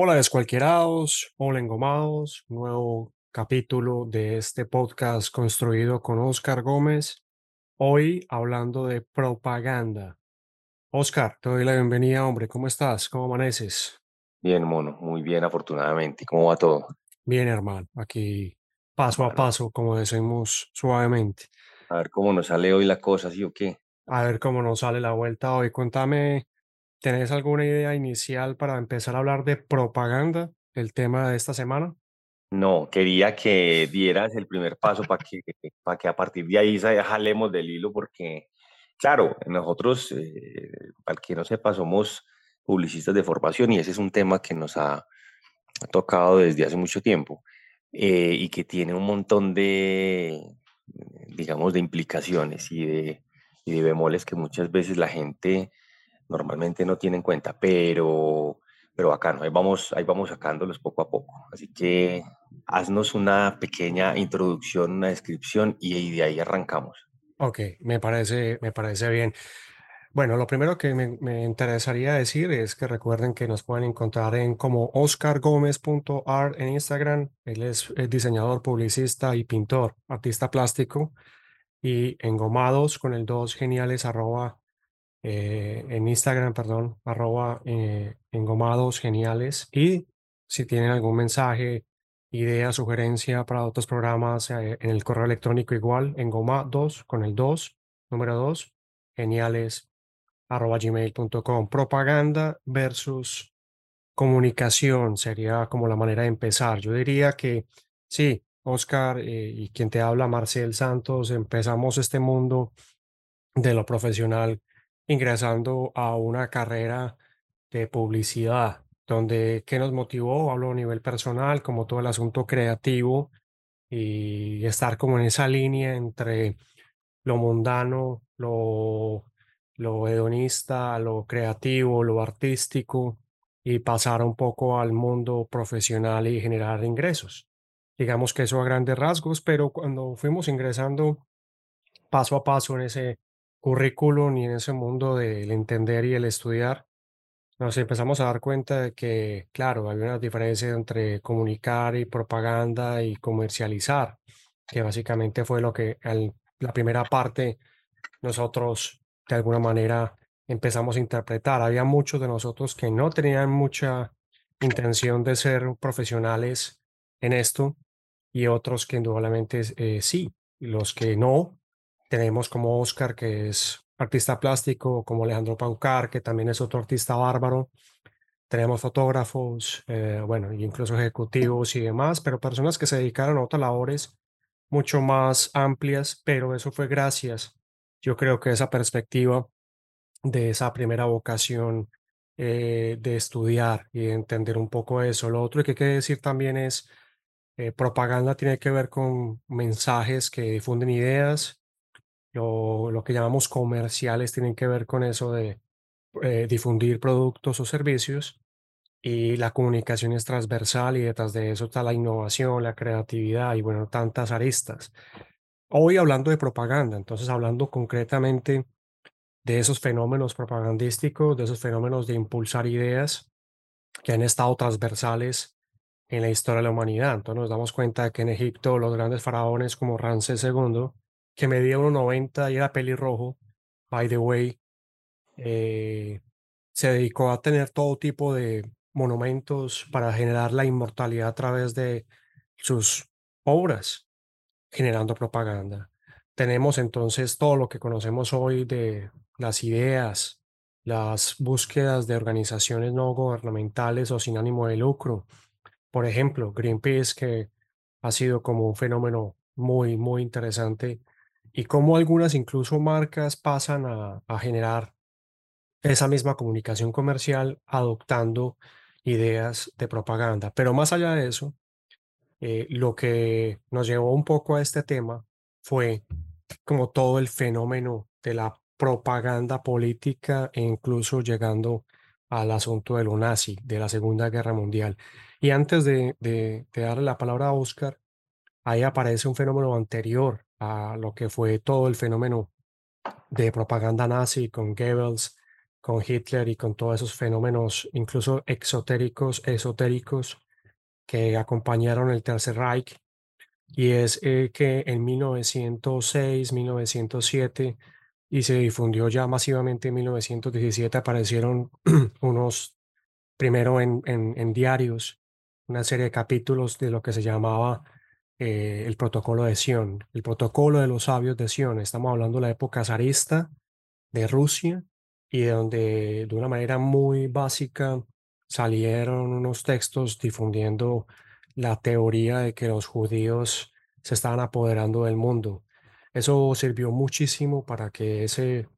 Hola descualquierados, hola engomados, nuevo capítulo de este podcast construido con Oscar Gómez. Hoy hablando de propaganda. Oscar, te doy la bienvenida, hombre. ¿Cómo estás? ¿Cómo amaneces? Bien, mono, muy bien, afortunadamente. ¿Cómo va todo? Bien, hermano. Aquí paso a paso, como decimos suavemente. a ver cómo nos sale hoy la cosa, ¿sí o qué? A ver cómo nos sale la vuelta hoy. Cuéntame, ¿tenés alguna idea inicial para empezar a hablar de propaganda, el tema de esta semana? No, quería que dieras el primer paso para que, para que a partir de ahí jalemos del hilo, porque, claro, nosotros, eh, para que no sepa, somos publicistas de formación y ese es un tema que nos ha, ha tocado desde hace mucho tiempo eh, y que tiene un montón de, digamos, de implicaciones y de, y de bemoles que muchas veces la gente normalmente no tiene en cuenta, pero, pero bacano, ahí vamos, ahí vamos sacándolos poco a poco. Así que haznos una pequeña introducción, una descripción y, de ahí arrancamos. Ok, me parece, me parece bien. Bueno, lo primero que me, me interesaría decir es que recuerden que nos pueden encontrar en como oscargomez.art en Instagram. Él es, eh, diseñador, publicista y pintor, artista plástico. Y engomados con el dos geniales arroba eh, en Instagram, perdón, arroba eh, engomados geniales. Y si tienen algún mensaje, idea, sugerencia para otros programas, eh, en el correo electrónico igual, engomados con el 2, número 2, geniales arroba gmail.com. Propaganda versus comunicación sería como la manera de empezar. Yo diría que sí, Oscar y quien te habla, Marcel Santos, empezamos este mundo de lo profesional ingresando a una carrera de publicidad, donde qué nos motivó, hablo a nivel personal, como todo el asunto creativo y estar como en esa línea entre lo mundano, lo, lo hedonista, lo creativo, lo artístico y pasar un poco al mundo profesional y generar ingresos. Digamos que eso a grandes rasgos, pero cuando fuimos ingresando paso a paso en ese currículum y en ese mundo del entender y el estudiar, nos empezamos a dar cuenta de que, claro, hay una diferencia entre comunicar y propaganda y comercializar, que básicamente fue lo que al- la primera parte nosotros de alguna manera empezamos a interpretar. Había muchos de nosotros que no tenían mucha intención de ser profesionales en esto y otros que indudablemente eh, sí. Los que no, tenemos como Oscar, que es artista plástico, como Alejandro Paucar, que también es otro artista bárbaro. Tenemos fotógrafos, eh, bueno, incluso ejecutivos y demás, pero personas que se dedicaron a otras labores mucho más amplias, pero eso fue gracias, yo creo que esa perspectiva de esa primera vocación eh, de estudiar y de entender un poco eso. Lo otro que hay que decir también es, eh, propaganda tiene que ver con mensajes que difunden ideas, lo, lo que llamamos comerciales tienen que ver con eso de eh, difundir productos o servicios y la comunicación es transversal y detrás de eso está la innovación, la creatividad y bueno, tantas aristas. Hoy hablando de propaganda, entonces hablando concretamente de esos fenómenos propagandísticos, de esos fenómenos de impulsar ideas que han estado transversales en la historia de la humanidad. Entonces nos damos cuenta de que en Egipto los grandes faraones como Ramsés II, que medía 1,90 y era pelirrojo, by the way, eh, se dedicó a tener todo tipo de monumentos para generar la inmortalidad a través de sus obras, generando propaganda. Tenemos entonces todo lo que conocemos hoy de las ideas, las búsquedas de organizaciones no gubernamentales o sin ánimo de lucro. Por ejemplo, Greenpeace, que ha sido como un fenómeno muy, muy interesante, y cómo algunas incluso marcas pasan a, a generar esa misma comunicación comercial adoptando ideas de propaganda. Pero más allá de eso, eh, lo que nos llevó un poco a este tema fue como todo el fenómeno de la propaganda política e incluso llegando al asunto de lo nazi, de la Segunda Guerra Mundial. Y antes de, de, de darle la palabra a Oscar, ahí aparece un fenómeno anterior a lo que fue todo el fenómeno de propaganda nazi con Goebbels con Hitler y con todos esos fenómenos, incluso exotéricos, esotéricos, que acompañaron el Tercer Reich. Y es eh, que en 1906, 1907 y se difundió ya masivamente en 1917, aparecieron unos, primero en, en, diarios, una serie de capítulos de lo que se llamaba eh, el protocolo de Sion, el protocolo de los sabios de Sion. Estamos hablando de la época zarista de Rusia y de donde de una manera muy básica salieron unos textos difundiendo la teoría de que los judíos se estaban apoderando del mundo. Eso sirvió muchísimo para que ese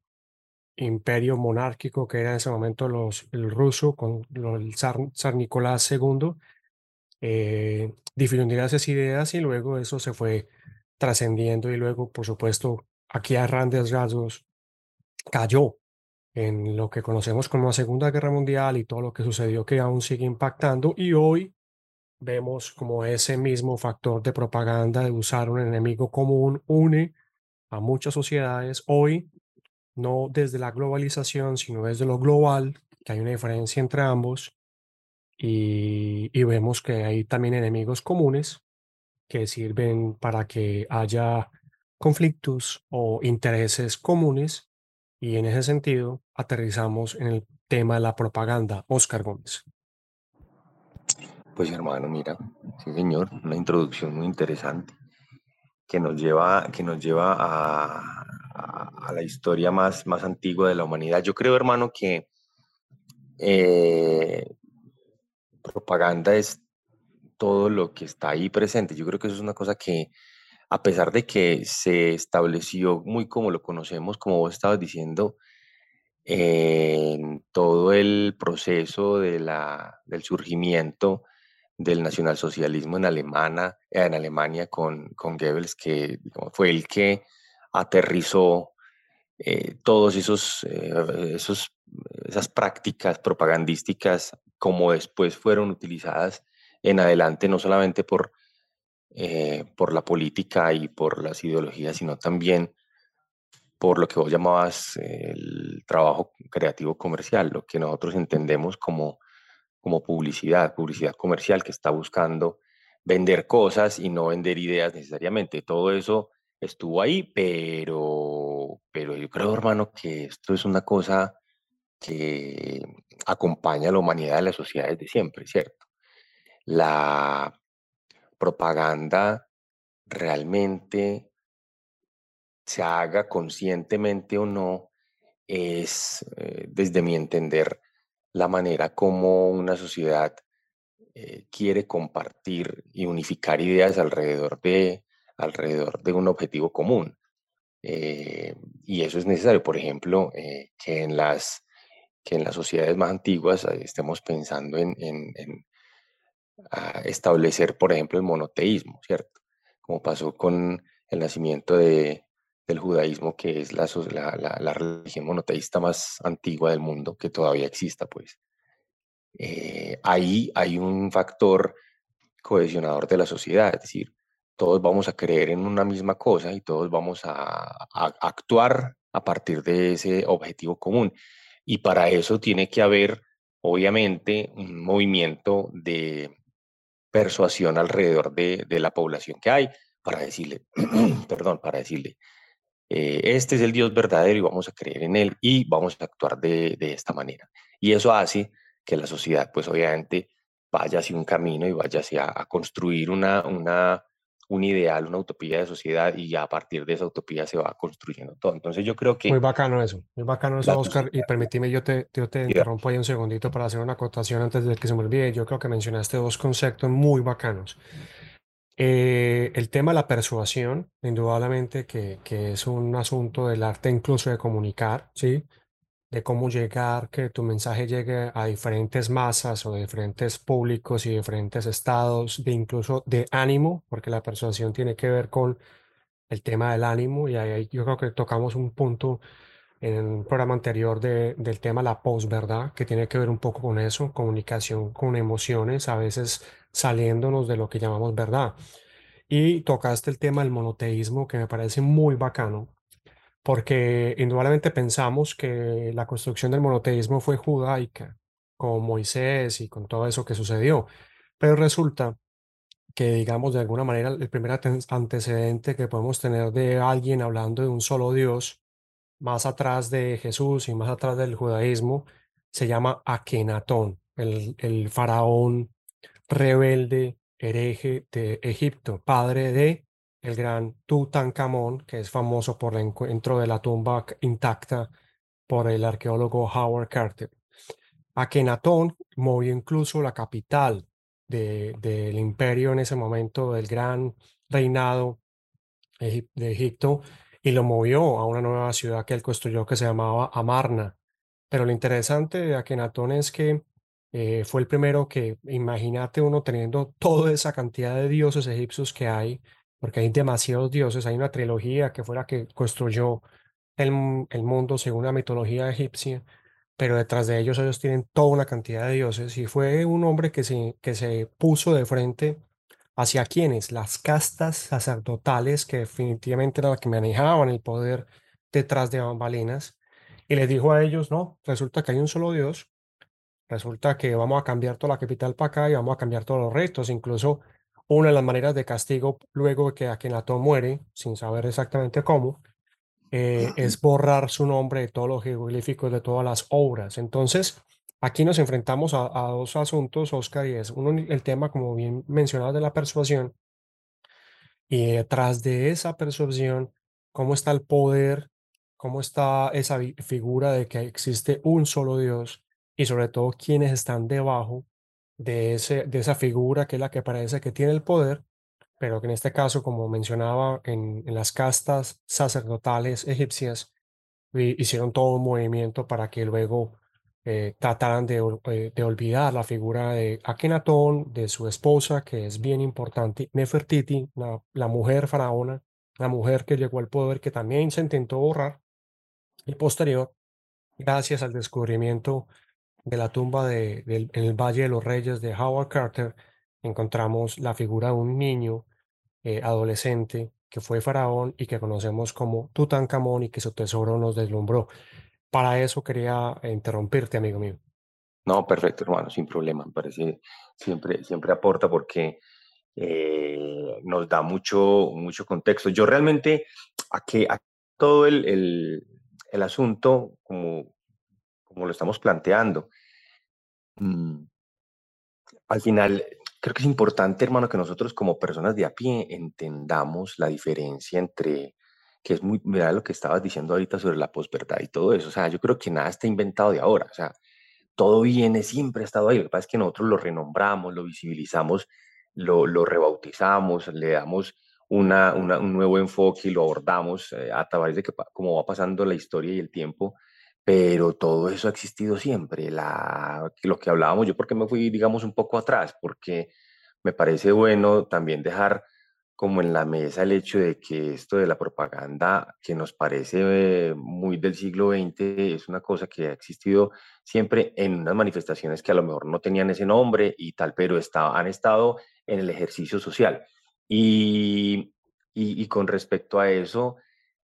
imperio monárquico que era en ese momento los, el ruso con el zar, Nicolás II eh, difundiera esas ideas y luego eso se fue trascendiendo y luego, por supuesto, aquí a grandes rasgos cayó en lo que conocemos como la Segunda Guerra Mundial y todo lo que sucedió que aún sigue impactando y hoy vemos como ese mismo factor de propaganda de usar un enemigo común une a muchas sociedades. Hoy, no desde la globalización, sino desde lo global, que hay una diferencia entre ambos y, y vemos que hay también enemigos comunes que sirven para que haya conflictos o intereses comunes y en ese sentido, aterrizamos en el tema de la propaganda. Oscar Gómez. Pues hermano, mira, sí señor, una introducción muy interesante que nos lleva, que nos lleva a, a, la historia más, más antigua de la humanidad. Yo creo, hermano, que eh, propaganda es todo lo que está ahí presente. Yo creo que eso es una cosa que a pesar de que se estableció muy como lo conocemos, como vos estabas diciendo, en todo el proceso de la, del surgimiento del nacionalsocialismo en, Alemana, en Alemania con, con Goebbels, que fue el que aterrizó eh, todos esos, eh, esos, esas prácticas propagandísticas como después fueron utilizadas en adelante, no solamente por eh, por la política y por las ideologías, sino también por lo que vos llamabas el trabajo creativo comercial, lo que nosotros entendemos como, como publicidad, publicidad comercial que está buscando vender cosas y no vender ideas necesariamente. Todo eso estuvo ahí, pero, pero yo creo, hermano, que esto es una cosa que acompaña a la humanidad de las sociedades de siempre, ¿cierto? La, propaganda realmente se haga conscientemente o no, es, eh, desde mi entender, la manera como una sociedad eh, quiere compartir y unificar ideas alrededor de, alrededor de un objetivo común. Eh, y eso es necesario, por ejemplo, que, en las, que en las sociedades más antiguas estemos pensando en, a establecer, por ejemplo, el monoteísmo, ¿cierto? Como pasó con el nacimiento de, del judaísmo, que es la, religión monoteísta más antigua del mundo, que todavía exista, pues. Eh, ahí hay un factor cohesionador de la sociedad, es decir, todos vamos a creer en una misma cosa y todos vamos a actuar a partir de ese objetivo común. Y para eso tiene que haber, obviamente, un movimiento de, persuasión alrededor de, la población que hay para decirle, perdón, para decirle, eh, este es el Dios verdadero y vamos a creer en él y vamos a actuar de, esta manera. Y eso hace que la sociedad, pues obviamente, vaya hacia un camino y vaya hacia a construir una, una, un ideal, una utopía de sociedad y ya a partir de esa utopía se va construyendo todo. Entonces yo creo que... Muy bacano eso, muy bacano eso, Oscar. Y permíteme, yo te, yo te interrumpo ahí un segundito para hacer una acotación antes de que se me olvide. Yo creo que mencionaste dos conceptos muy bacanos. Eh, el tema de la persuasión, indudablemente que, que es un asunto del arte incluso de comunicar, ¿sí? De cómo llegar, que tu mensaje llegue a diferentes masas o diferentes públicos y diferentes estados, de incluso de ánimo, porque la persuasión tiene que ver con el tema del ánimo y ahí yo creo que tocamos un punto en un programa anterior de, del tema la posverdad, que tiene que ver un poco con eso, comunicación con emociones, a veces saliéndonos de lo que llamamos verdad. Y tocaste el tema del monoteísmo, que me parece muy bacano, porque indudablemente pensamos que la construcción del monoteísmo fue judaica, con Moisés y con todo eso que sucedió, pero resulta que, digamos, de alguna manera, el primer antecedente que podemos tener de alguien hablando de un solo Dios, más atrás de Jesús y más atrás del judaísmo, se llama Akenatón, el, el faraón rebelde, hereje de Egipto, padre de el gran Tutankamón, que es famoso por el encuentro de la tumba intacta por el arqueólogo Howard Carter. Akenatón movió incluso la capital del imperio en ese momento, del gran reinado de Egipto, y lo movió a una nueva ciudad que él construyó que se llamaba Amarna. Pero lo interesante de Akenatón es que eh, fue el primero que, imagínate uno teniendo toda esa cantidad de dioses egipcios que hay, porque hay demasiados dioses, hay una trilogía que fue la que construyó el, el mundo según la mitología egipcia, pero detrás de ellos ellos tienen toda una cantidad de dioses y fue un hombre que se, que se puso de frente hacia quienes, las castas sacerdotales que definitivamente eran las que manejaban el poder detrás de bambalinas, y les dijo a ellos, no, resulta que hay un solo Dios, resulta que vamos a cambiar toda la capital para acá y vamos a cambiar todos los retos, incluso una de las maneras de castigo luego que Akenatón muere, sin saber exactamente cómo, eh, es borrar su nombre de todos los jeroglíficos de todas las obras. Entonces, aquí nos enfrentamos a, dos asuntos, Oscar, y es uno el tema, como bien mencionado, de la persuasión, y detrás de esa persuasión, cómo está el poder, cómo está esa figura de que existe un solo Dios y sobre todo quienes están debajo de, ese, de esa figura que es la que parece que tiene el poder, pero que en este caso, como mencionaba, en, las castas sacerdotales egipcias, hicieron todo un movimiento para que luego eh, trataran de, eh, de, olvidar la figura de Akenatón, de su esposa, que es bien importante, Nefertiti, la, la mujer faraona, la mujer que llegó al poder, que también se intentó borrar, y posterior, gracias al descubrimiento de la tumba de, en el Valle de los Reyes de Howard Carter, encontramos la figura de un niño eh, adolescente que fue faraón y que conocemos como Tutankamón y que su tesoro nos deslumbró. Para eso quería interrumpirte, amigo mío. No, perfecto, hermano, sin problema. Me parece siempre, siempre aporta porque eh, nos da mucho, mucho contexto. Yo realmente, a que a todo el, el, el asunto, como, como lo estamos planteando, mmm, al final creo que es importante, hermano, que nosotros como personas de a pie entendamos la diferencia entre, que es muy, mira lo que estabas diciendo ahorita sobre la posverdad y todo eso, o sea, yo creo que nada está inventado de ahora, o sea, todo viene, siempre ha estado ahí, lo que pasa es que nosotros lo renombramos, lo visibilizamos, lo, rebautizamos, le damos una, un nuevo enfoque y lo abordamos eh, a través de que, cómo va pasando la historia y el tiempo, pero todo eso ha existido siempre. La, lo que hablábamos, yo porque me fui, digamos, un poco atrás, porque me parece bueno también dejar como en la mesa el hecho de que esto de la propaganda, que nos parece muy del siglo XX, es una cosa que ha existido siempre en unas manifestaciones que a lo mejor no tenían ese nombre y tal, pero está, han estado en el ejercicio social. Y, y, y con respecto a eso,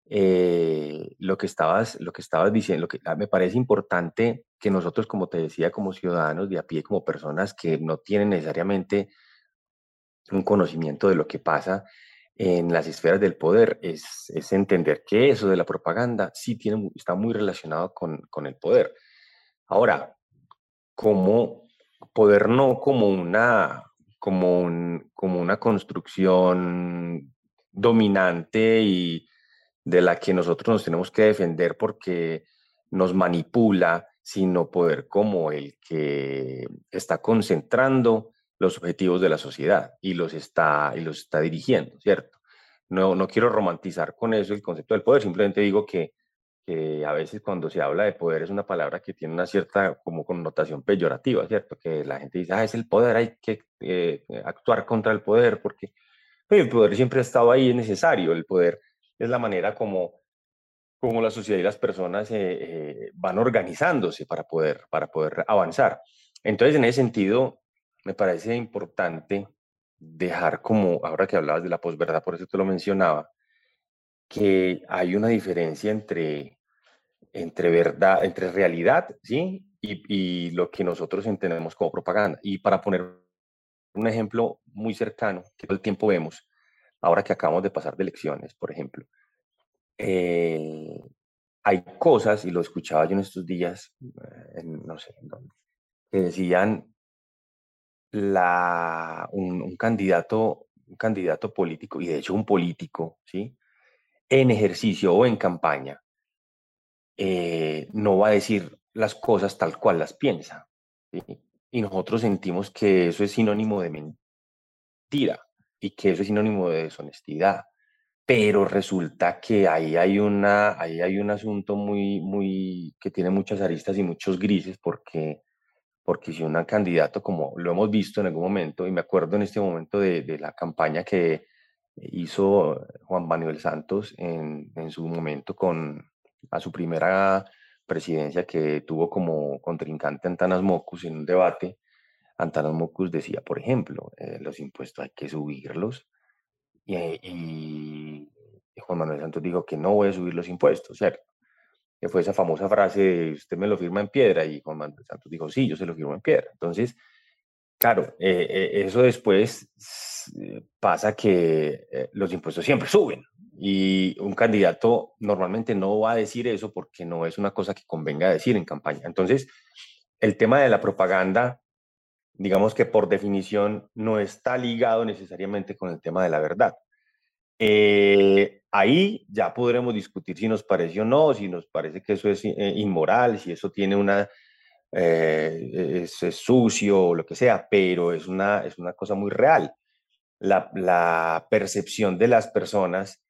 eh, lo, que estabas, lo que estabas diciendo, lo que ah, me parece importante que nosotros, como te decía, como ciudadanos de a pie, como personas que no tienen necesariamente un conocimiento de lo que pasa en las esferas del poder, es, es entender que eso de la propaganda sí tiene, está muy relacionado con, con el poder. Ahora, como poder no como una, como, un, como una construcción dominante y, de la que nosotros nos tenemos que defender porque nos manipula, sino poder como el que está concentrando los objetivos de la sociedad y los está, y los está dirigiendo, ¿cierto? No, no quiero romantizar con eso el concepto del poder, simplemente digo que, que a veces cuando se habla de poder es una palabra que tiene una cierta como connotación peyorativa, ¿cierto? Que la gente dice, ah, es el poder, hay que eh, actuar contra el poder, porque el poder siempre ha estado ahí, es necesario, el poder es la manera como, como la sociedad y las personas eh, eh, van organizándose para poder, para poder avanzar. Entonces, en ese sentido, me parece importante dejar como, ahora que hablabas de la posverdad, por eso te lo mencionaba, que hay una diferencia entre, entre verdad, entre realidad, ¿sí? Y, y, lo que nosotros entendemos como propaganda. Y para poner un ejemplo muy cercano, que todo el tiempo vemos, ahora que acabamos de pasar de elecciones, por ejemplo, eh, hay cosas, y lo escuchaba yo en estos días, eh, no sé, que decían la, un, un, candidato, un candidato político, y de hecho un político, ¿sí? en ejercicio o en campaña, eh, no va a decir las cosas tal cual las piensa. ¿sí? Y nosotros sentimos que eso es sinónimo de mentira y que eso es sinónimo de deshonestidad. Pero resulta que ahí hay, una, ahí hay un asunto muy, muy, que tiene muchas aristas y muchos grises, porque, porque si un candidato, como lo hemos visto en algún momento, y me acuerdo en este momento de, de la campaña que, hizo Juan Manuel Santos en, en, su momento con a su primera presidencia que tuvo como contrincante Antanas Mocus en un debate. Antanas Mocus decía, por ejemplo, eh, los impuestos hay que subirlos y, y, Juan Manuel Santos dijo que no voy a subir los impuestos, ¿cierto? Que fue esa famosa frase usted me lo firma en piedra y Juan Manuel Santos dijo, sí, yo se lo firmo en piedra. Entonces, Claro, eh, eh, eso después eh, pasa que los impuestos siempre suben y un candidato normalmente no va a decir eso porque no es una cosa que convenga decir en campaña. Entonces, el tema de la propaganda, digamos que por definición no está ligado necesariamente con el tema de la verdad. ahí ya podremos discutir si nos parece o no, si nos parece que eso es inmoral, si eso tiene una eh, es, sucio o lo que sea, pero es una, es una cosa muy real. La, la percepción de las personas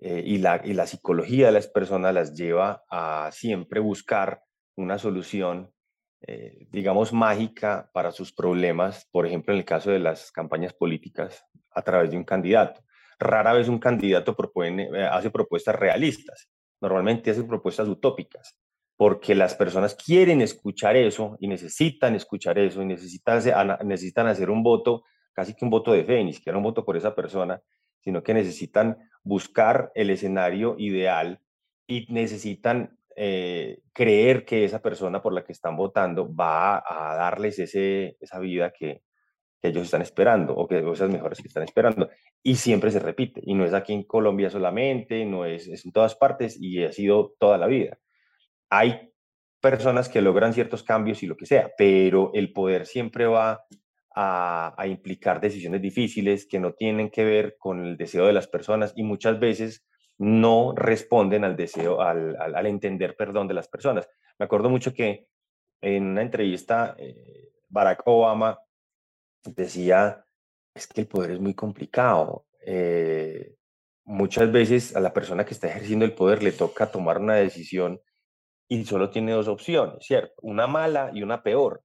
eh, y, la, y la psicología de las personas las lleva a siempre buscar una solución, eh, digamos, mágica para sus problemas, por ejemplo, en el caso de las campañas políticas, a través de un candidato. Rara vez un candidato propone, hace propuestas realistas, normalmente hace propuestas utópicas porque las personas quieren escuchar eso y necesitan escuchar eso y necesitan, necesitan hacer un voto, casi que un voto de fe, ni siquiera un voto por esa persona, sino que necesitan buscar el escenario ideal y necesitan eh, creer que esa persona por la que están votando va a darles ese, esa vida que, ellos están esperando o que esas mejores que están esperando. Y siempre se repite. Y no es aquí en Colombia solamente, no es en todas partes y ha sido toda la vida hay personas que logran ciertos cambios y lo que sea, pero el poder siempre va a, implicar decisiones difíciles que no tienen que ver con el deseo de las personas y muchas veces no responden al deseo, al, entender perdón de las personas. Me acuerdo mucho que en una entrevista eh, Barack Obama decía, es que el poder es muy complicado. Eh, muchas veces a la persona que está ejerciendo el poder le toca tomar una decisión y solo tiene dos opciones, ¿cierto? Una mala y una peor.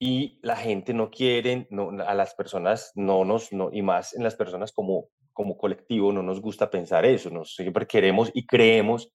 Y la gente no quiere, no, a las personas no nos, no, y más en las personas como, como colectivo, no nos gusta pensar eso, nos siempre queremos y creemos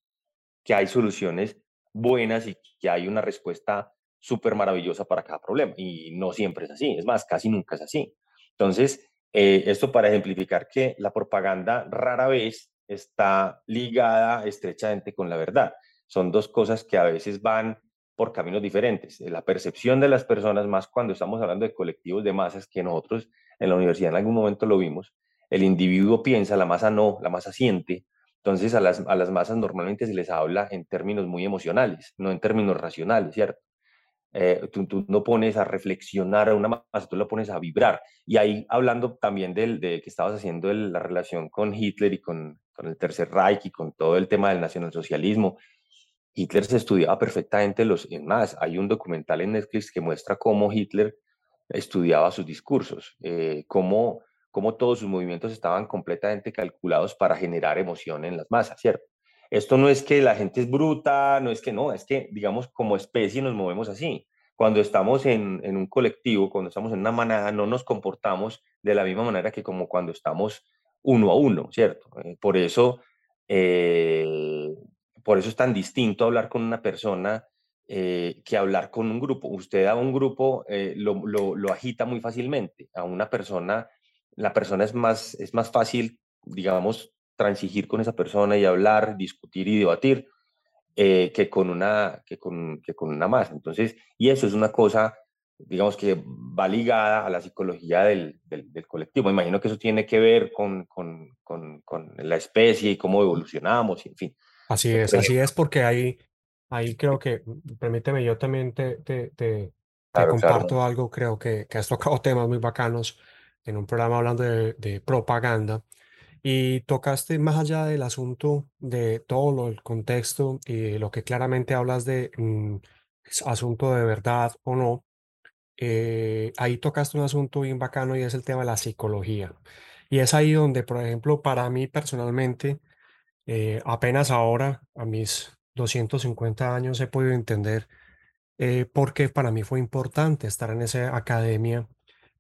que hay soluciones buenas y que hay una respuesta súper maravillosa para cada problema. Y no siempre es así, es más, casi nunca es así. Entonces, eh, esto para ejemplificar que la propaganda rara vez está ligada estrechamente con la verdad son dos cosas que a veces van por caminos diferentes. La percepción de las personas, más cuando estamos hablando de colectivos de masas, que nosotros en la universidad en algún momento lo vimos, el individuo piensa, la masa no, la masa siente. Entonces a las, a las masas normalmente se les habla en términos muy emocionales, no en términos racionales, ¿cierto? Eh, tú, tú, no pones a reflexionar a una masa, tú la pones a vibrar. Y ahí hablando también del, de que estabas haciendo la relación con Hitler y con, con el Tercer Reich y con todo el tema del nacionalsocialismo, Hitler se estudiaba perfectamente los más. Hay un documental en Netflix que muestra cómo Hitler estudiaba sus discursos, eh, cómo, cómo todos sus movimientos estaban completamente calculados para generar emoción en las masas, ¿cierto? Esto no es que la gente es bruta, no es que no, es que, digamos, como especie nos movemos así. Cuando estamos en, en un colectivo, cuando estamos en una manada, no nos comportamos de la misma manera que como cuando estamos uno a uno, ¿cierto? Eh, por eso eh, por eso es tan distinto hablar con una persona eh, que hablar con un grupo. Usted a un grupo eh, lo, lo, agita muy fácilmente. A una persona, la persona es más, es más fácil, digamos, transigir con esa persona y hablar, discutir y debatir, eh, que, con una, que, con, que con una más. Entonces, y eso es una cosa, digamos que va ligada a la psicología del, del, colectivo. imagino que eso tiene que ver con, con, con, con, la especie y cómo evolucionamos, en fin. Así es, así es porque ahí, ahí creo que, permíteme, yo también te, te, te, comparto algo, creo que, que has tocado temas muy bacanos en un programa hablando de, propaganda. Y tocaste más allá del asunto de todo lo, el contexto y lo que claramente hablas de mm, asunto de verdad o no, eh, ahí tocaste un asunto bien bacano y es el tema de la psicología. Y es ahí donde, por ejemplo, para mí personalmente, eh, apenas ahora, a mis 250 años, he podido entender eh, por qué para mí fue importante estar en esa academia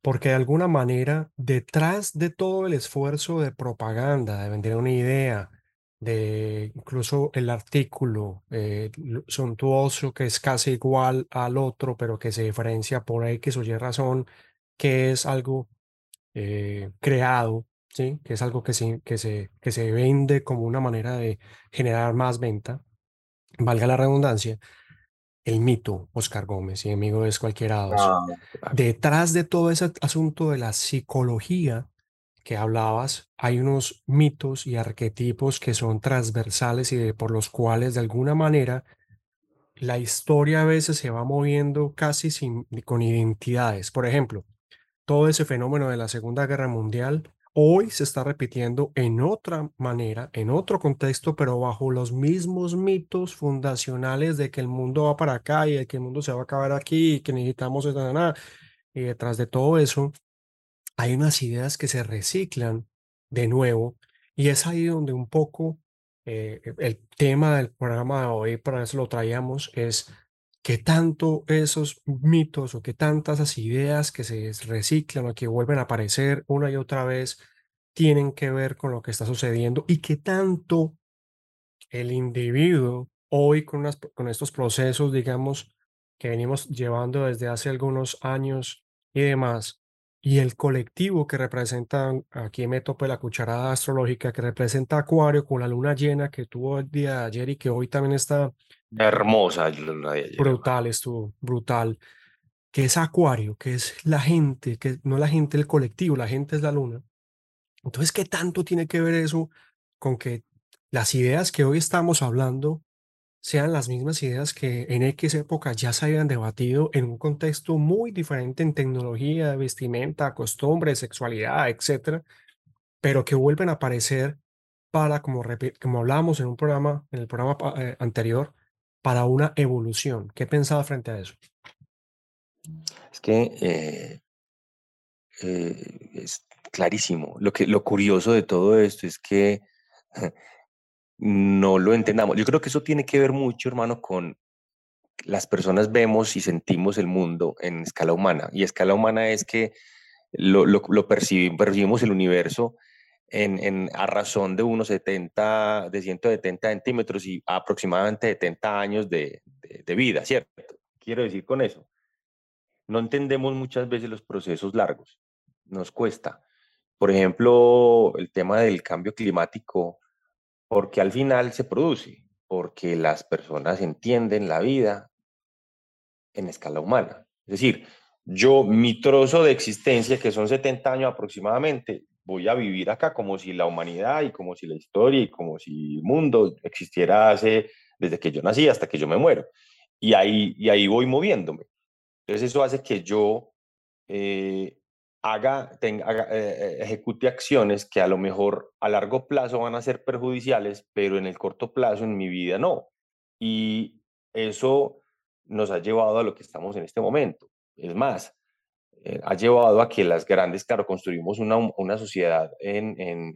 porque de alguna manera, detrás de todo el esfuerzo de propaganda, de vender una idea, de incluso el artículo eh, suntuoso que es casi igual al otro, pero que se diferencia por X o Y razón, que es algo eh, creado, ¿sí? que es algo que se, que, se, que se vende como una manera de generar más venta, valga la redundancia, el mito Oscar Gómez y amigo es cualquiera dos. Ah, Detrás de todo ese asunto de la psicología que hablabas, hay unos mitos y arquetipos que son transversales y por los cuales de alguna manera la historia a veces se va moviendo casi sin, con identidades. Por ejemplo, todo ese fenómeno de la Segunda Guerra Mundial hoy se está repitiendo en otra manera, en otro contexto, pero bajo los mismos mitos fundacionales de que el mundo va para acá y de que el mundo se va a acabar aquí y que necesitamos nada. Y detrás de todo eso hay unas ideas que se reciclan de nuevo y es ahí donde un poco eh, el tema del programa de hoy, para eso lo traíamos, es que tanto esos mitos o que tantas esas ideas que se reciclan o que vuelven a aparecer una y otra vez tienen que ver con lo que está sucediendo y que tanto el individuo hoy con, con estos procesos, digamos, que venimos llevando desde hace algunos años y demás, y el colectivo que representa, aquí me tope la cucharada astrológica, que representa Acuario con la luna llena que tuvo el día de ayer y que hoy también está Hermosa Brutal, estuvo, brutal. Que es Acuario, que es la gente, que no la gente del colectivo, la gente es la luna. Entonces, ¿qué tanto tiene que ver eso con que las ideas que hoy estamos hablando sean las mismas ideas que en X época ya se habían debatido en un contexto muy diferente en tecnología, vestimenta, costumbres, sexualidad, etcétera, pero que vuelven a aparecer para, como, como hablábamos en un programa, en el programa eh, anterior, para una evolución. ¿Qué pensaba frente a eso? Es que eh, eh, es clarísimo. Lo, que, lo curioso de todo esto es que no lo entendamos. Yo creo que eso tiene que ver mucho, hermano, con las personas vemos y sentimos el mundo en escala humana. Y escala humana es que lo, percibimos, percibimos el universo en, a razón de unos 70, de 170 centímetros y aproximadamente 70 años de, de, vida, ¿cierto? Quiero decir con eso, no entendemos muchas veces los procesos largos, nos cuesta. Por ejemplo, el tema del cambio climático, porque al final se produce, porque las personas entienden la vida en escala humana. Es decir, yo, mi trozo de existencia, que son 70 años aproximadamente, voy a vivir acá como si la humanidad y como si la historia y como si el mundo existiera hace, desde que yo nací hasta que yo me muero. Y ahí, y ahí voy moviéndome. Entonces eso hace que yo eh, haga, tenga, eh, eh, ejecute acciones que a lo mejor a largo plazo van a ser perjudiciales, pero en el corto plazo en mi vida no. Y eso nos ha llevado a lo que estamos en este momento. Es más, eh, ha llevado a que las grandes, claro, construimos una, una sociedad en, en,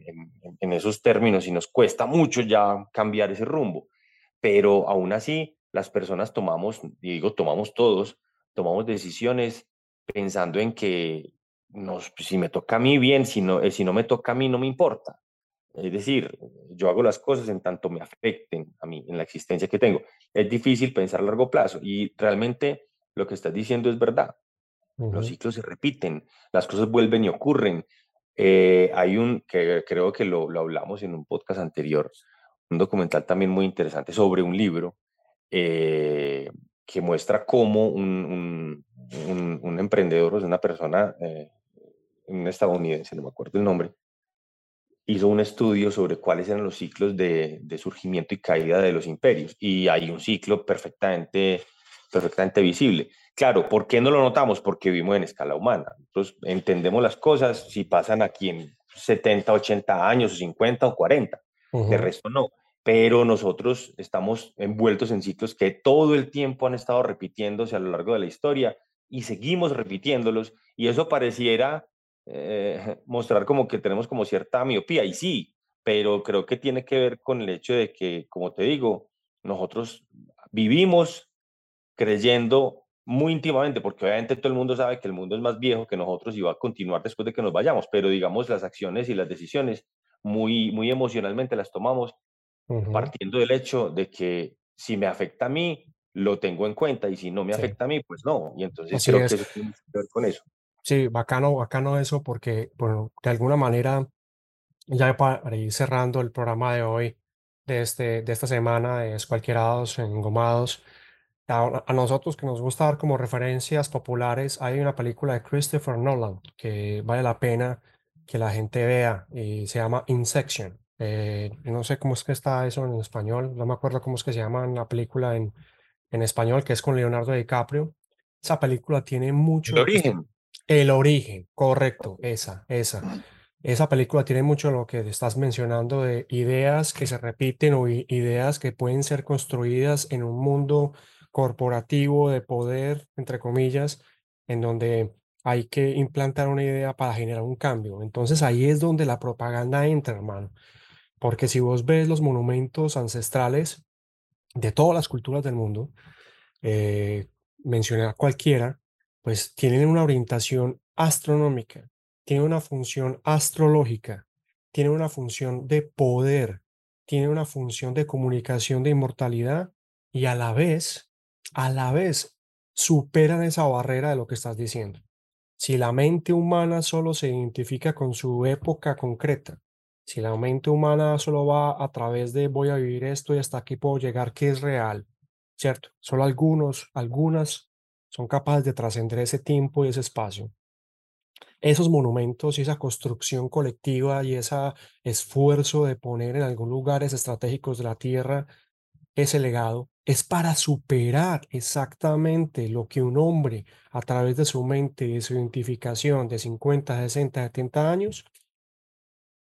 en, esos términos y nos cuesta mucho ya cambiar ese rumbo, pero aún así las personas tomamos, digo, tomamos todos, tomamos decisiones pensando en que nos, si me toca a mí bien, si no, eh, si no me toca a mí no me importa. Es decir, yo hago las cosas en tanto me afecten a mí, en la existencia que tengo. Es difícil pensar a largo plazo y realmente lo que estás diciendo es verdad. Los ciclos se repiten, las cosas vuelven y ocurren. Eh, hay un, que creo que lo, lo, hablamos en un podcast anterior, un documental también muy interesante sobre un libro eh, que muestra cómo un, un, un, emprendedor, o sea, una persona, eh, un estadounidense, no me acuerdo el nombre, hizo un estudio sobre cuáles eran los ciclos de, de, surgimiento y caída de los imperios. Y hay un ciclo perfectamente, perfectamente visible. Claro, ¿por qué no lo notamos? Porque vivimos en escala humana. Nosotros entendemos las cosas si pasan aquí en 70, 80 años, 50 o 40. Uh -huh. De resto no. Pero nosotros estamos envueltos en ciclos que todo el tiempo han estado repitiéndose a lo largo de la historia y seguimos repitiéndolos. Y eso pareciera eh, mostrar como que tenemos como cierta miopía. Y sí, pero creo que tiene que ver con el hecho de que, como te digo, nosotros vivimos creyendo muy íntimamente, porque obviamente todo el mundo sabe que el mundo es más viejo que nosotros y va a continuar después de que nos vayamos, pero digamos las acciones y las decisiones muy, muy emocionalmente las tomamos uh -huh. partiendo del hecho de que si me afecta a mí, lo tengo en cuenta y si no me sí. afecta a mí, pues no. Y entonces Así creo es. que eso tiene que ver con eso. Sí, bacano, bacano eso porque, bueno, de alguna manera, ya para ir cerrando el programa de hoy, de, este, de esta semana de Escualquierados, Engomados, a, a, nosotros que nos gusta dar como referencias populares, hay una película de Christopher Nolan que vale la pena que la gente vea y se llama Insection. Eh, no sé cómo es que está eso en español, no me acuerdo cómo es que se llama en la película en, en español, que es con Leonardo DiCaprio. Esa película tiene mucho... El origen. El origen, correcto, esa, esa. Esa película tiene mucho lo que estás mencionando de ideas que se repiten o ideas que pueden ser construidas en un mundo corporativo de poder, entre comillas, en donde hay que implantar una idea para generar un cambio. Entonces ahí es donde la propaganda entra, hermano. Porque si vos ves los monumentos ancestrales de todas las culturas del mundo, eh, mencionar cualquiera, pues tienen una orientación astronómica, tienen una función astrológica, tienen una función de poder, tienen una función de comunicación de inmortalidad y a la vez, a la vez, superan esa barrera de lo que estás diciendo. Si la mente humana solo se identifica con su época concreta, si la mente humana solo va a través de voy a vivir esto y hasta aquí puedo llegar, que es real, ¿cierto? Solo algunos, algunas son capaces de trascender ese tiempo y ese espacio. Esos monumentos y esa construcción colectiva y ese esfuerzo de poner en algunos lugares estratégicos de la Tierra ese legado es para superar exactamente lo que un hombre a través de su mente y su identificación de 50, 60, 70 años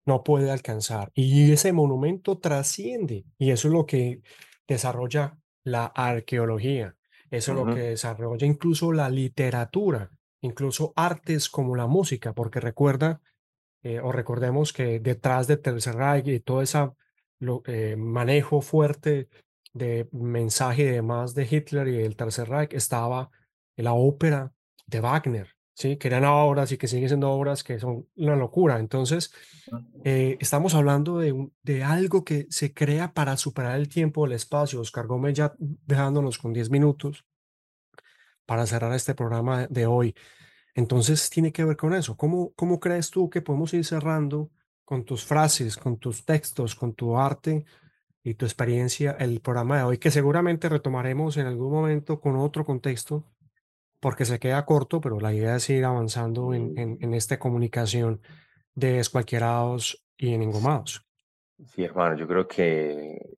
no puede alcanzar. Y ese monumento trasciende y eso es lo que desarrolla la arqueología. Eso uh -huh. es lo que desarrolla incluso la literatura, incluso artes como la música, porque recuerda eh, o recordemos que detrás de Tercer Reich y todo ese eh, manejo fuerte de mensaje y demás de Hitler y del Tercer Reich estaba la ópera de Wagner, ¿sí? que eran obras y que siguen siendo obras que son una locura. Entonces, eh, estamos hablando de, un, de, algo que se crea para superar el tiempo, el espacio. Oscar Gómez ya dejándonos con 10 minutos para cerrar este programa de hoy. Entonces, tiene que ver con eso. ¿Cómo, cómo crees tú que podemos ir cerrando con tus frases, con tus textos, con tu arte? y tu experiencia el programa de hoy, que seguramente retomaremos en algún momento con otro contexto, porque se queda corto, pero la idea es ir avanzando en, en, en esta comunicación de escualquierados y en engomados. Sí, hermano, yo creo que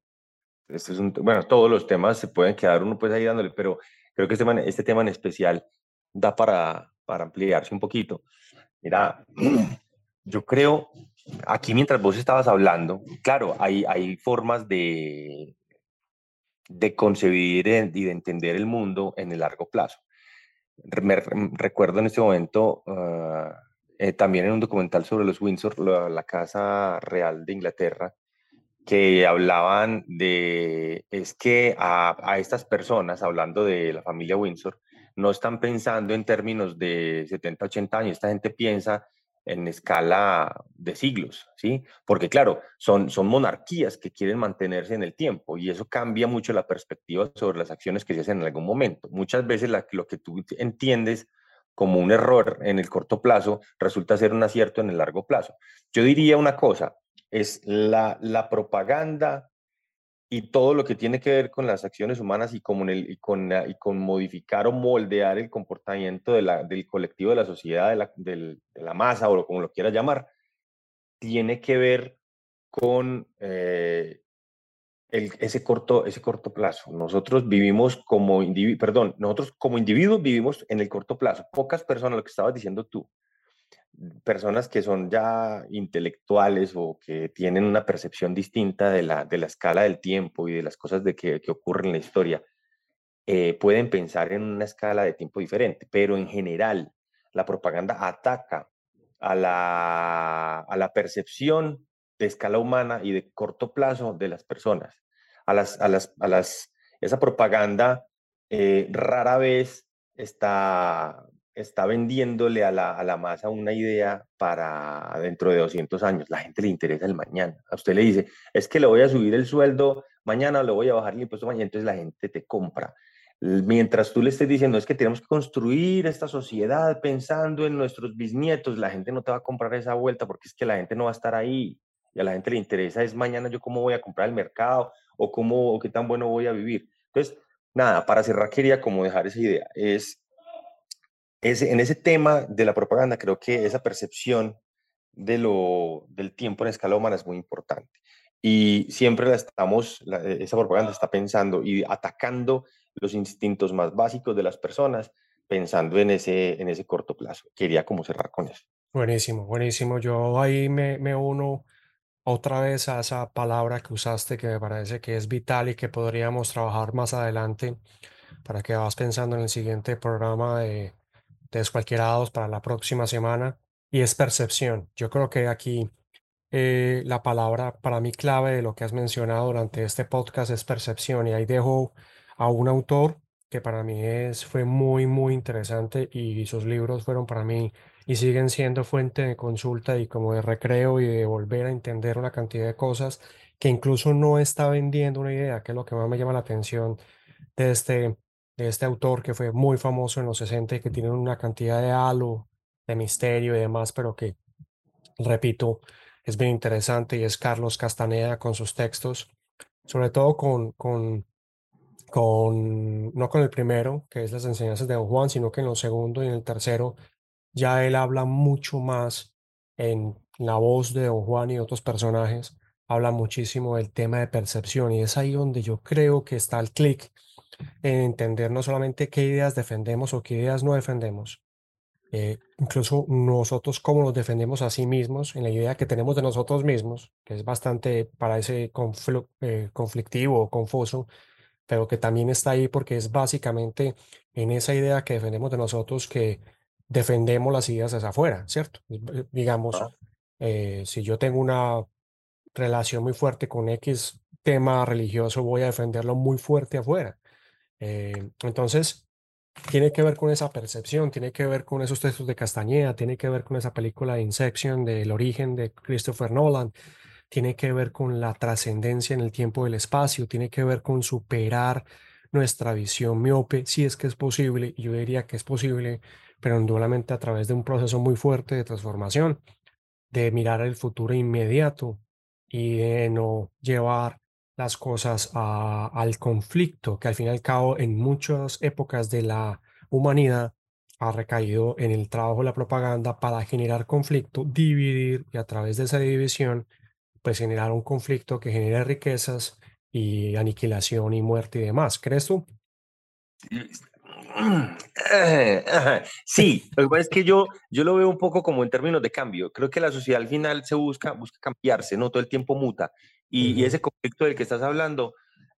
este es un, bueno, todos los temas se pueden quedar uno pues ahí dándole, pero creo que este, tema, este tema en especial da para, para ampliarse un poquito. Mira, yo creo aquí mientras vos estabas hablando, claro, hay, hay formas de, de concebir y de entender el mundo en el largo plazo. Me recuerdo en este momento uh, eh, también en un documental sobre los Windsor, la, la, Casa Real de Inglaterra, que hablaban de, es que a, a estas personas, hablando de la familia Windsor, no están pensando en términos de 70, 80 años, esta gente piensa en escala de siglos, ¿sí? Porque claro, son, son monarquías que quieren mantenerse en el tiempo y eso cambia mucho la perspectiva sobre las acciones que se hacen en algún momento. Muchas veces lo que tú entiendes como un error en el corto plazo, resulta ser un acierto en el largo plazo. Yo diría una cosa, es la, la propaganda y todo lo que tiene que ver con las acciones humanas y con, el, y con, y con modificar o moldear el comportamiento de la, del colectivo, de la sociedad, de la, de la masa o como lo quieras llamar, tiene que ver con eh, ese, corto, ese corto plazo. Nosotros vivimos como individuos, perdón, nosotros como individuos vivimos en el corto plazo. Pocas personas, lo que estabas diciendo tú, personas que son ya intelectuales o que tienen una percepción distinta de la, de la escala del tiempo y de las cosas de que, que ocurren en la historia, eh, pueden pensar en una escala de tiempo diferente, pero en general la propaganda ataca a la, a la percepción de escala humana y de corto plazo de las personas. A las, a las, a las, esa propaganda eh, rara vez está, está vendiéndole a la, a la, masa una idea para dentro de 200 años. La gente le interesa el mañana. A usted le dice, es que le voy a subir el sueldo mañana, le voy a bajar el impuesto mañana, entonces la gente te compra. Mientras tú le estés diciendo, es que tenemos que construir esta sociedad pensando en nuestros bisnietos, la gente no te va a comprar esa vuelta porque es que la gente no va a estar ahí y a la gente le interesa es mañana yo cómo voy a comprar el mercado o cómo o qué tan bueno voy a vivir. Entonces, nada, para cerrar quería como dejar esa idea. Es, ese, en ese tema de la propaganda creo que esa percepción de lo, del tiempo en escala humana es muy importante. Y siempre la estamos, esa propaganda está pensando y atacando los instintos más básicos de las personas, pensando en ese, en ese corto plazo. Quería como cerrar con eso. Buenísimo, buenísimo. Yo ahí me, me uno otra vez a esa palabra que usaste que me parece que es vital y que podríamos trabajar más adelante para que vas pensando en el siguiente programa de, Descualquierados para la próxima semana y es percepción. Yo creo que aquí eh, la palabra para mí clave de lo que has mencionado durante este podcast es percepción y ahí dejo a un autor que para mí es, fue muy, muy interesante y sus libros fueron para mí y siguen siendo fuente de consulta y como de recreo y de volver a entender una cantidad de cosas que incluso no está vendiendo una idea, que es lo que más me llama la atención de este, de este autor que fue muy famoso en los 60 y que tiene una cantidad de halo, de misterio y demás, pero que, repito, es bien interesante y es Carlos Castaneda con sus textos, sobre todo con, con, con, no con el primero, que es las enseñanzas de Don Juan, sino que en el segundo y en el tercero ya él habla mucho más en la voz de Don Juan y otros personajes, habla muchísimo del tema de percepción y es ahí donde yo creo que está el clic en entender no solamente qué ideas defendemos o qué ideas no defendemos, eh, incluso nosotros cómo nos defendemos a sí mismos en la idea que tenemos de nosotros mismos, que es bastante, parece eh, conflictivo o confuso, pero que también está ahí porque es básicamente en esa idea que defendemos de nosotros que defendemos las ideas hacia afuera, ¿cierto? Eh, digamos, eh, si yo tengo una relación muy fuerte con X tema religioso, voy a defenderlo muy fuerte afuera. Eh, entonces, tiene que ver con esa percepción, tiene que ver con esos textos de Castañeda, tiene que ver con esa película de Inception, del origen de Christopher Nolan, tiene que ver con la trascendencia en el tiempo y el espacio, tiene que ver con superar nuestra visión miope, si es que es posible, yo diría que es posible pero indudablemente a través de un proceso muy fuerte de transformación, de mirar el futuro inmediato y de no llevar las cosas al conflicto, que al fin y al cabo en muchas épocas de la humanidad ha recaído en el trabajo de la propaganda para generar conflicto, dividir y a través de esa división, pues generar un conflicto que genere riquezas y aniquilación y muerte y demás. ¿Crees tú? Sí, lo que pasa es que yo, yo lo veo un poco como en términos de cambio. Creo que la sociedad al final se busca, busca cambiarse, ¿no? Todo el tiempo muta. Y, y ese conflicto del que estás hablando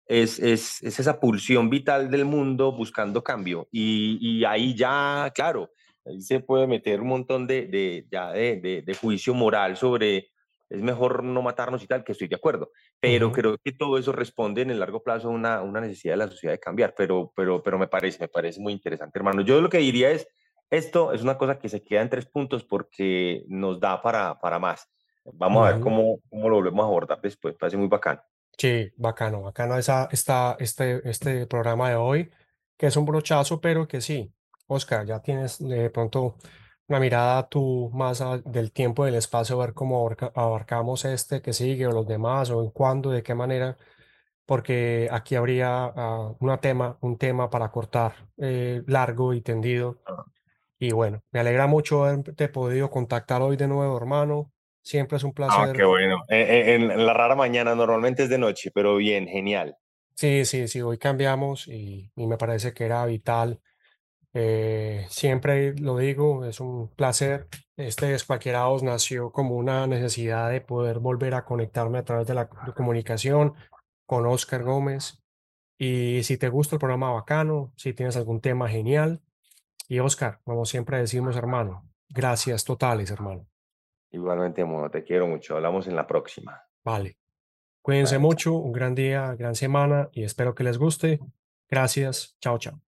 es, es, es, esa pulsión vital del mundo buscando cambio. Y, y ahí ya, claro, ahí se puede meter un montón de, de ya de, de, de juicio moral sobre es mejor no matarnos y tal, que estoy de acuerdo. Pero uh -huh. creo que todo eso responde en el largo plazo a una, una, necesidad de la sociedad de cambiar. Pero, pero, pero me parece, me parece muy interesante, hermano. Yo lo que diría es, esto es una cosa que se queda en tres puntos porque nos da para, para más. Vamos uh -huh. a ver cómo, cómo lo volvemos a abordar después. Parece muy bacano. Sí, bacano, bacano esa, esta, este, este programa de hoy, que es un brochazo, pero que sí, Oscar, ya tienes de pronto una mirada tú más a- del tiempo y del espacio, ver cómo abarca- abarcamos este que sigue o los demás, o en cuándo, de qué manera, porque aquí habría ah, una tema, un tema para cortar eh, largo y tendido. Y bueno, me alegra mucho haberte podido contactar hoy de nuevo, hermano. Siempre es un Ah, placer. qué bueno. Eh, eh, En, en la rara mañana normalmente es de noche, pero bien, genial. Sí, sí, sí, hoy cambiamos y, y me parece que era vital. Eh, siempre lo digo, es un placer. Este Descualquierados nació como una necesidad de poder volver a conectarme a través de la co- comunicación con Oscar Gómez. Y si te gusta el programa bacano, si tienes algún tema genial. Y Oscar, como siempre decimos, hermano, gracias totales, hermano. Igualmente, mono, te quiero mucho. Hablamos en la próxima. Vale. Cuídense Vale, mucho, un gran día, gran semana y espero que les guste. Gracias. Chao, chao.